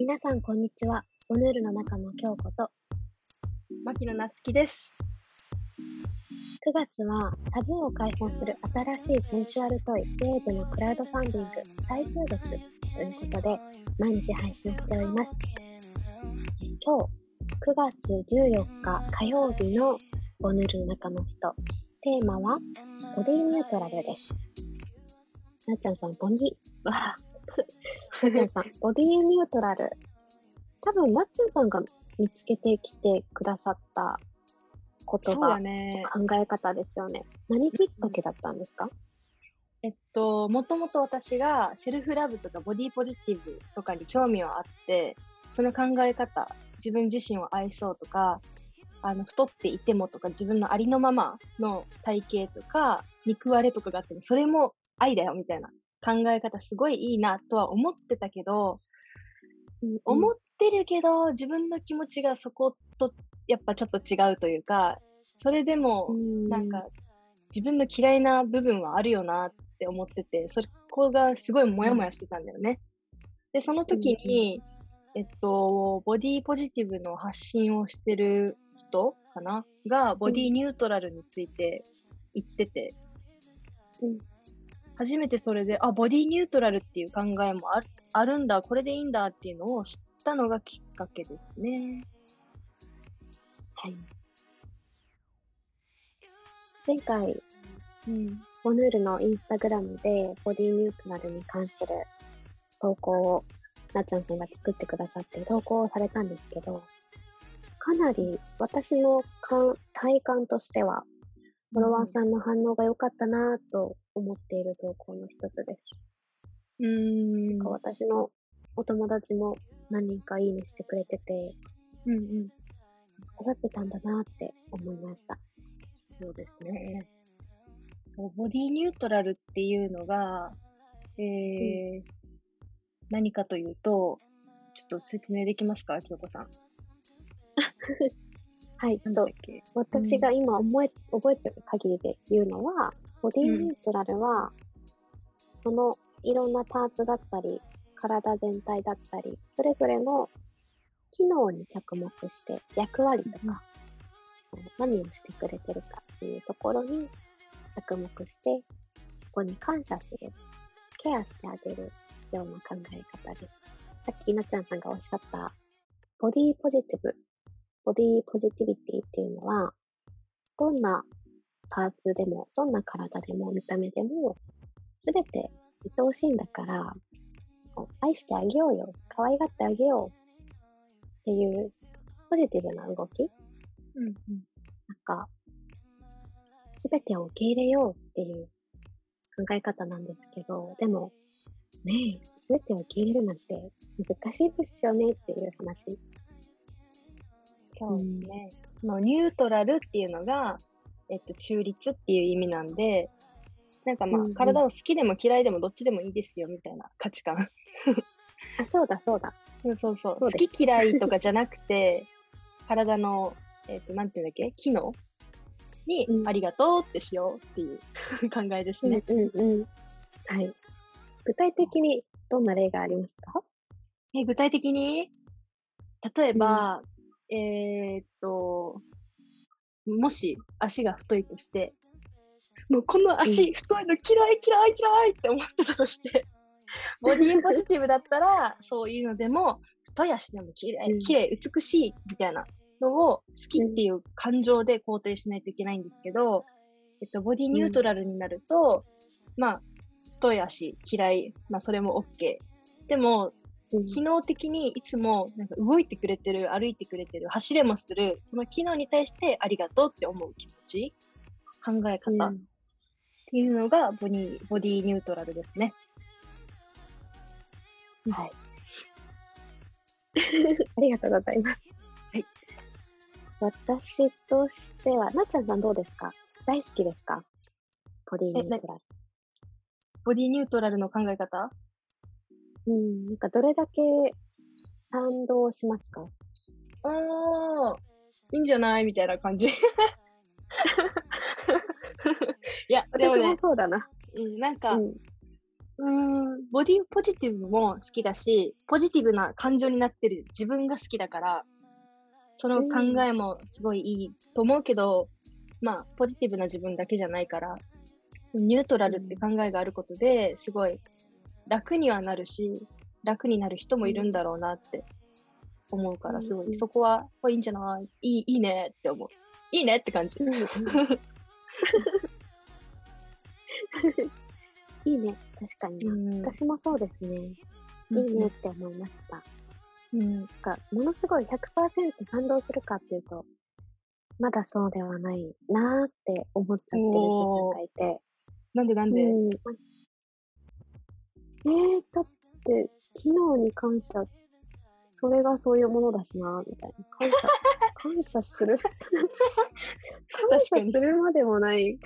皆さん、こんにちは。ボヌールの中の京子と、牧野夏樹です。9月はタブーを解放する新しいセンシュアルトイ、ウェーブのクラウドファンディング最終月ということで、毎日配信をしております。今日、9月14日火曜日のボヌールの中の人、テーマはボディニュートラルです。なっちゃんさん、ボディ、わあ、なっちゃんさん、ボディニュートラル。多分、なっちゃんさんが見つけてきてくださった言葉、ね。考え方ですよね。何きっかけだったんですか？えっと、もともと私がセルフラブとかボディポジティブとかに興味はあって、その考え方、自分自身を愛そうとか、あの、太っていてもとか、自分のありのままの体型とか、肉割れとかがあっても、それも愛だよみたいな考え方、すごいいいなとは思ってたけど、思ってるけど、自分の気持ちがそことやっぱちょっと違うというか、それでも、うん。なんか、自分の嫌いな部分はあるよなって思ってて、そこがすごいモヤモヤしてたんだよね。で、その時に、えっと、ボディポジティブの発信をしてる人かな？が、ボディニュートラルについて言ってて、うん初めてそれで、あ、ボディニュートラルっていう考えもあるあるんだ、これでいいんだっていうのを知ったのがきっかけですね。はい。前回、うん。ボヌールのインスタグラムでボディニュートラルに関する投稿をなっちゃんさんが作ってくださって投稿をされたんですけど、かなり私の体感としては、フォロワーさんの反応が良かったなぁと思っている投稿の一つです。うーん。なんか私のお友達も何人かいいねしてくれてて、うんうん。刺さってたんだなって思いました。そうですね。そう、ボディニュートラルっていうのが、えー何かというと、ちょっと説明できますか、京子さん。はい、ちょっと私が今思え、覚えてる限りで言うのは、ボディニュートラルは、そのいろんなパーツだったり、体全体だったり、それぞれの機能に着目して、役割とか、何をしてくれてるかっていうところに着目して、そこに感謝する、ケアしてあげるような考え方です。さっきなっちゃんさんがおっしゃった、ボディポジティブボディポジティビティっていうのは、どんなパーツでも、どんな体でも、見た目でも、すべて愛おしいんだから、愛してあげようよ、可愛がってあげようっていうポジティブな動きうんうん。なんか、すべてを受け入れようっていう考え方なんですけど、でも、ねえ、すべてを受け入れるなんて難しいですよねっていう話。そうですね。そのニュートラルっていうのが、えっと、中立っていう意味なんで、なんかまあ、うんうん体を好きでも嫌いでもどっちでもいいですよみたいな価値観。あ、そうだそうだ。そうそうそう。好き嫌いとかじゃなくて、体の、えっ、と、なんていうんだっけ？機能？にうんありがとうってしようっていう 考えですね。うんうんうん。はい。具体的にどんな例がありますか？え具体的に？例えば、えーっと、もし足が太いとして、もうこの足太いの嫌い嫌い嫌いって思ってたとして、ボディポジティブだったら、そういうのでも、太い足でも綺麗、うん。綺麗、美しいみたいなのを好きっていう感情で肯定しないといけないんですけど、えっと、ボディニュートラルになると、まあ、太い足嫌い、まあそれも OK。でも、うん機能的にいつもなんか動いてくれてる、歩いてくれてる、走れもする、その機能に対してありがとうって思う気持ち、考え方っうんていうのがボディボディニュートラルですね。はい。ありがとうございます。はい。私としては、なっちゃんさんどうですか？大好きですか？ボディニュートラル。ボディニュートラルの考え方？うん、なんかどれだけ賛同しますか？ああ、いいんじゃない？みたいな感じ。いや、でもね私も、そうだな。うん、なんか、うん。うん、ボディポジティブも好きだし、ポジティブな感情になってる自分が好きだから、その考えもすごいいいと思うけど、まあ、ポジティブな自分だけじゃないから、ニュートラルって考えがあることで、すごい楽にはなるし、楽になる人もいるんだろうなって思うから、すごい、うんそこは、あいいんじゃない？いい、いいねって思う。いいねって感じ。いいね。確かにな。うん私もそうですね。いいねって思いました。うん。か、ものすごい100%賛同するかっていうと、まだそうではないなーって思っちゃってる自分がいて。なんでなんで、うん、えー、だって、機能に感謝、それがそういうものだしな、みたいな。感謝、感謝する？感謝するまでもない。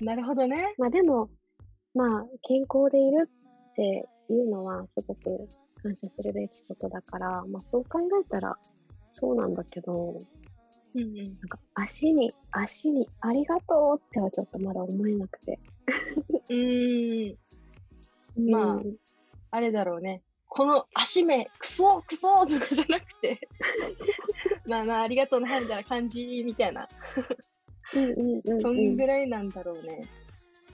なるほどね。まあでも、まあ、健康でいるっていうのはすごく感謝するべきことだから、まあそう考えたらそうなんだけど、うんうん。なんか足に、足にありがとうってはちょっとまだ思えなくて。うーん。まあうんあれだろうね。この足目、クソクソとかじゃなくて、まあまあ、ありがとうな、みたいな感じみたいな、うんうんうんうんそんぐらいなんだろうね。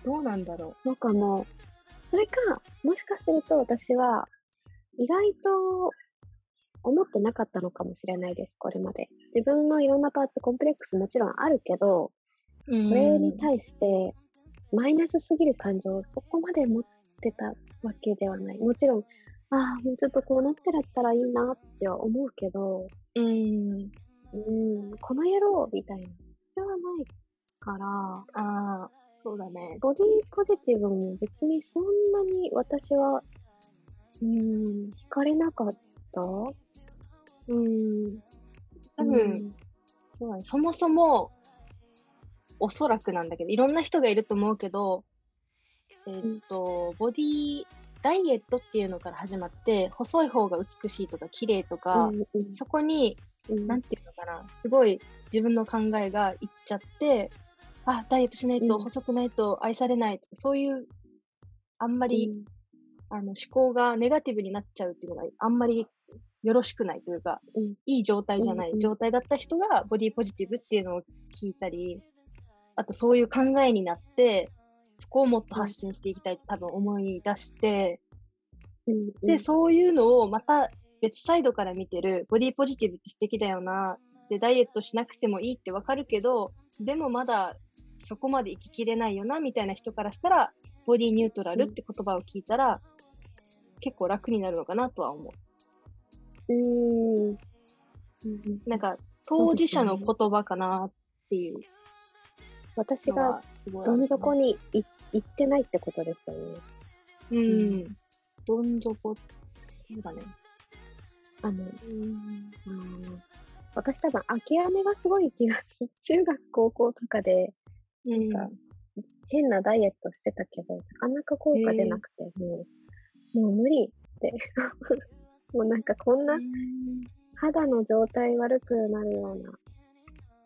どうなんだろなんかもう、それか、もしかすると私は、意外と思ってなかったのかもしれないです、これまで。自分のいろんなパーツ、コンプレックスもちろんあるけど、それに対して、マイナスすぎる感情をそこまで持ってたわけではない。もちろん、ああ、もうちょっとこうなってらったらいいなっては思うけど、うん。うん、この野郎みたいな、それはないから、ああ、そうだね。ボディポジティブも別にそんなに私は、うーん、惹かれなかった？うーん。多分、そうだね。そもそも、おそらくなんだけど、いろんな人がいると思うけど、えーっと、ボディ、ダイエットっていうのから始まって、細い方が美しいとか、綺麗とか、うんうん。そこに、うん。なんていうのかな、すごい自分の考えがいっちゃって、あ、ダイエットしないと、うん。細くないと愛されないとか、そういう、あんまり、あの思考がネガティブになっちゃうっていうのがあんまりよろしくないというか、うん。いい状態じゃない状態だった人がボディポジティブっていうのを聞いたり、あとそういう考えになって、そこをもっと発信していきたいって多分思い出して、うんうんで、そういうのをまた別サイドから見てる、ボディポジティブって素敵だよな、で、ダイエットしなくてもいいってわかるけど、でもまだそこまで生ききれないよな、みたいな人からしたら、ボディニュートラルって言葉を聞いたら、結構楽になるのかなとは思う。うーん。うんうんなんか、当事者の言葉かなっていう私がすごいあどん底にい行ってないってことですよね。うん。どん底、そうだね。あの、うん。うん私多分諦めがすごい気がする。中学、高校とかでうん。か変なダイエットしてたけど、なかなか効果出なくて、もう、もう無理って。もうなんかこんな肌の状態悪くなるような、ち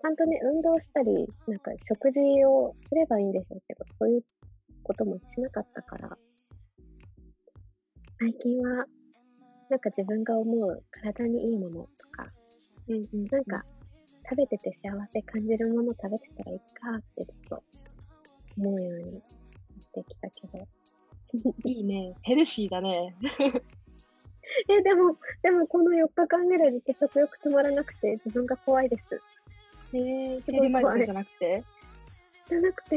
ゃんとね、運動したり、なんか食事をすればいいんでしょうけど、そういうこともしなかったから、最近は、なんか自分が思う体にいいものとか、うんうん。なんか食べてて幸せ感じるもの食べてたらいいかってちょっと思うようになってきたけど。いいね。ヘルシーだね。え、でも、でもこの4日間ぐらいずっと食欲止まらなくて自分が怖いです。えー、すごい生理前とかじゃなくて？じゃなくて、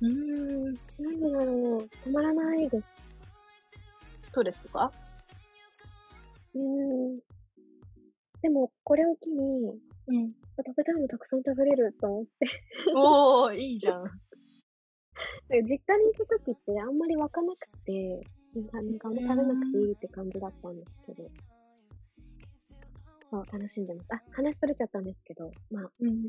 うーん。なんでだろう、止まらないです。ストレスとか？うーん。でも、これを機に、うん。食べたいものたくさん食べれると思って。おー、いいじゃん。実家にいた時ってあんまり湧かなくて、なんかあんま食べなくていいって感じだったんですけど。そう、楽しんでます。あ、話それちゃったんですけど、まあ、うん。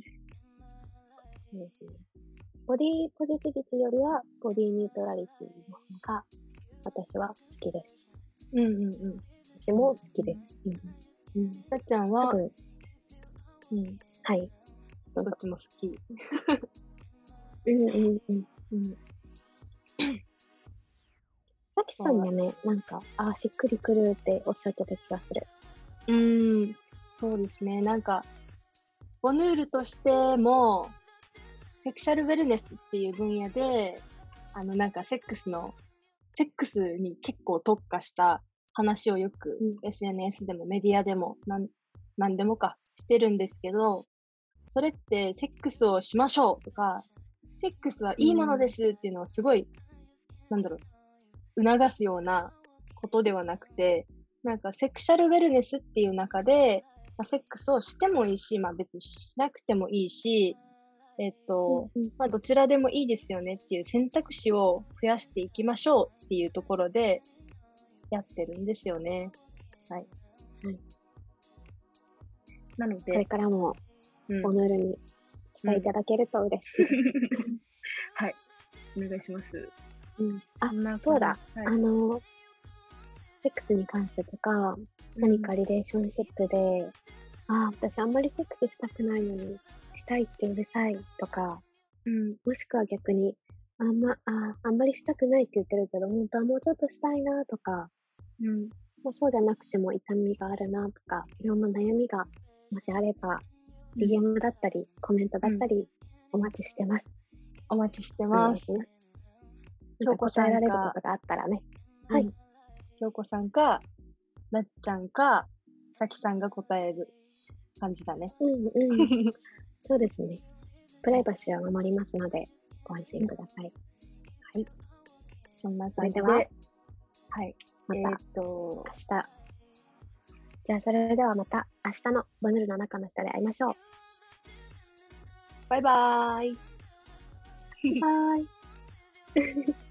ボディポジティビティよりは、ボディニュートラリティの方が、私は好きです。うんうんうん。私も好きです。うん。うん。さっちゃんはうん、はい。どっちも好き。うんうんうん。うん。さきさんもね、なんか、あしっくりくるっておっしゃってた気がする。うーん、そうですね。なんか、ボヌールとしても、セクシャルウェルネスっていう分野で、あの、なんか、セックスの、セックスに結構特化した話をよく、うん SNS でもメディアでも、なん、なんでもか、してるんですけど、それって、セックスをしましょうとか、セックスはいいものですっていうのをすごい、なんだろう、促すようなことではなくて、なんかセクシャルウェルネスっていう中で、まあ、セックスをしてもいいし、まあ別にしなくてもいいし、えっと、うんまあどちらでもいいですよねっていう選択肢を増やしていきましょうっていうところでやってるんですよね。はい。はいなのこれで、からも、うんボヌールに期待いただけると嬉しい。はい。お願いします。うん、あそうだ、はいあの、セックスに関してとか、何かリレーションシップで、ああ、私あんまりセックスしたくないのに、したいってうるさいとか、うん、もしくは逆に、あんま、あーあんまりしたくないって言ってるけど、本当はもうちょっとしたいなとか、うん、もうそうじゃなくても痛みがあるなとか、いろんな悩みがもしあれば、DM だったり、コメントだったり、お待ちしてます。お待ちしておます。願いします。京なんか子さんが答えられることがあったらね。はいうん。京子さんか、なっちゃんか、さきさんが答える感じだね。うんうん。そうですね。プライバシーは守りますので、ご安心ください。そんな感じで。それでははい。またえーっと、明日。じゃあ、それではまた明日のボヌルの中の人で会いましょう。バイバーイ。はーい。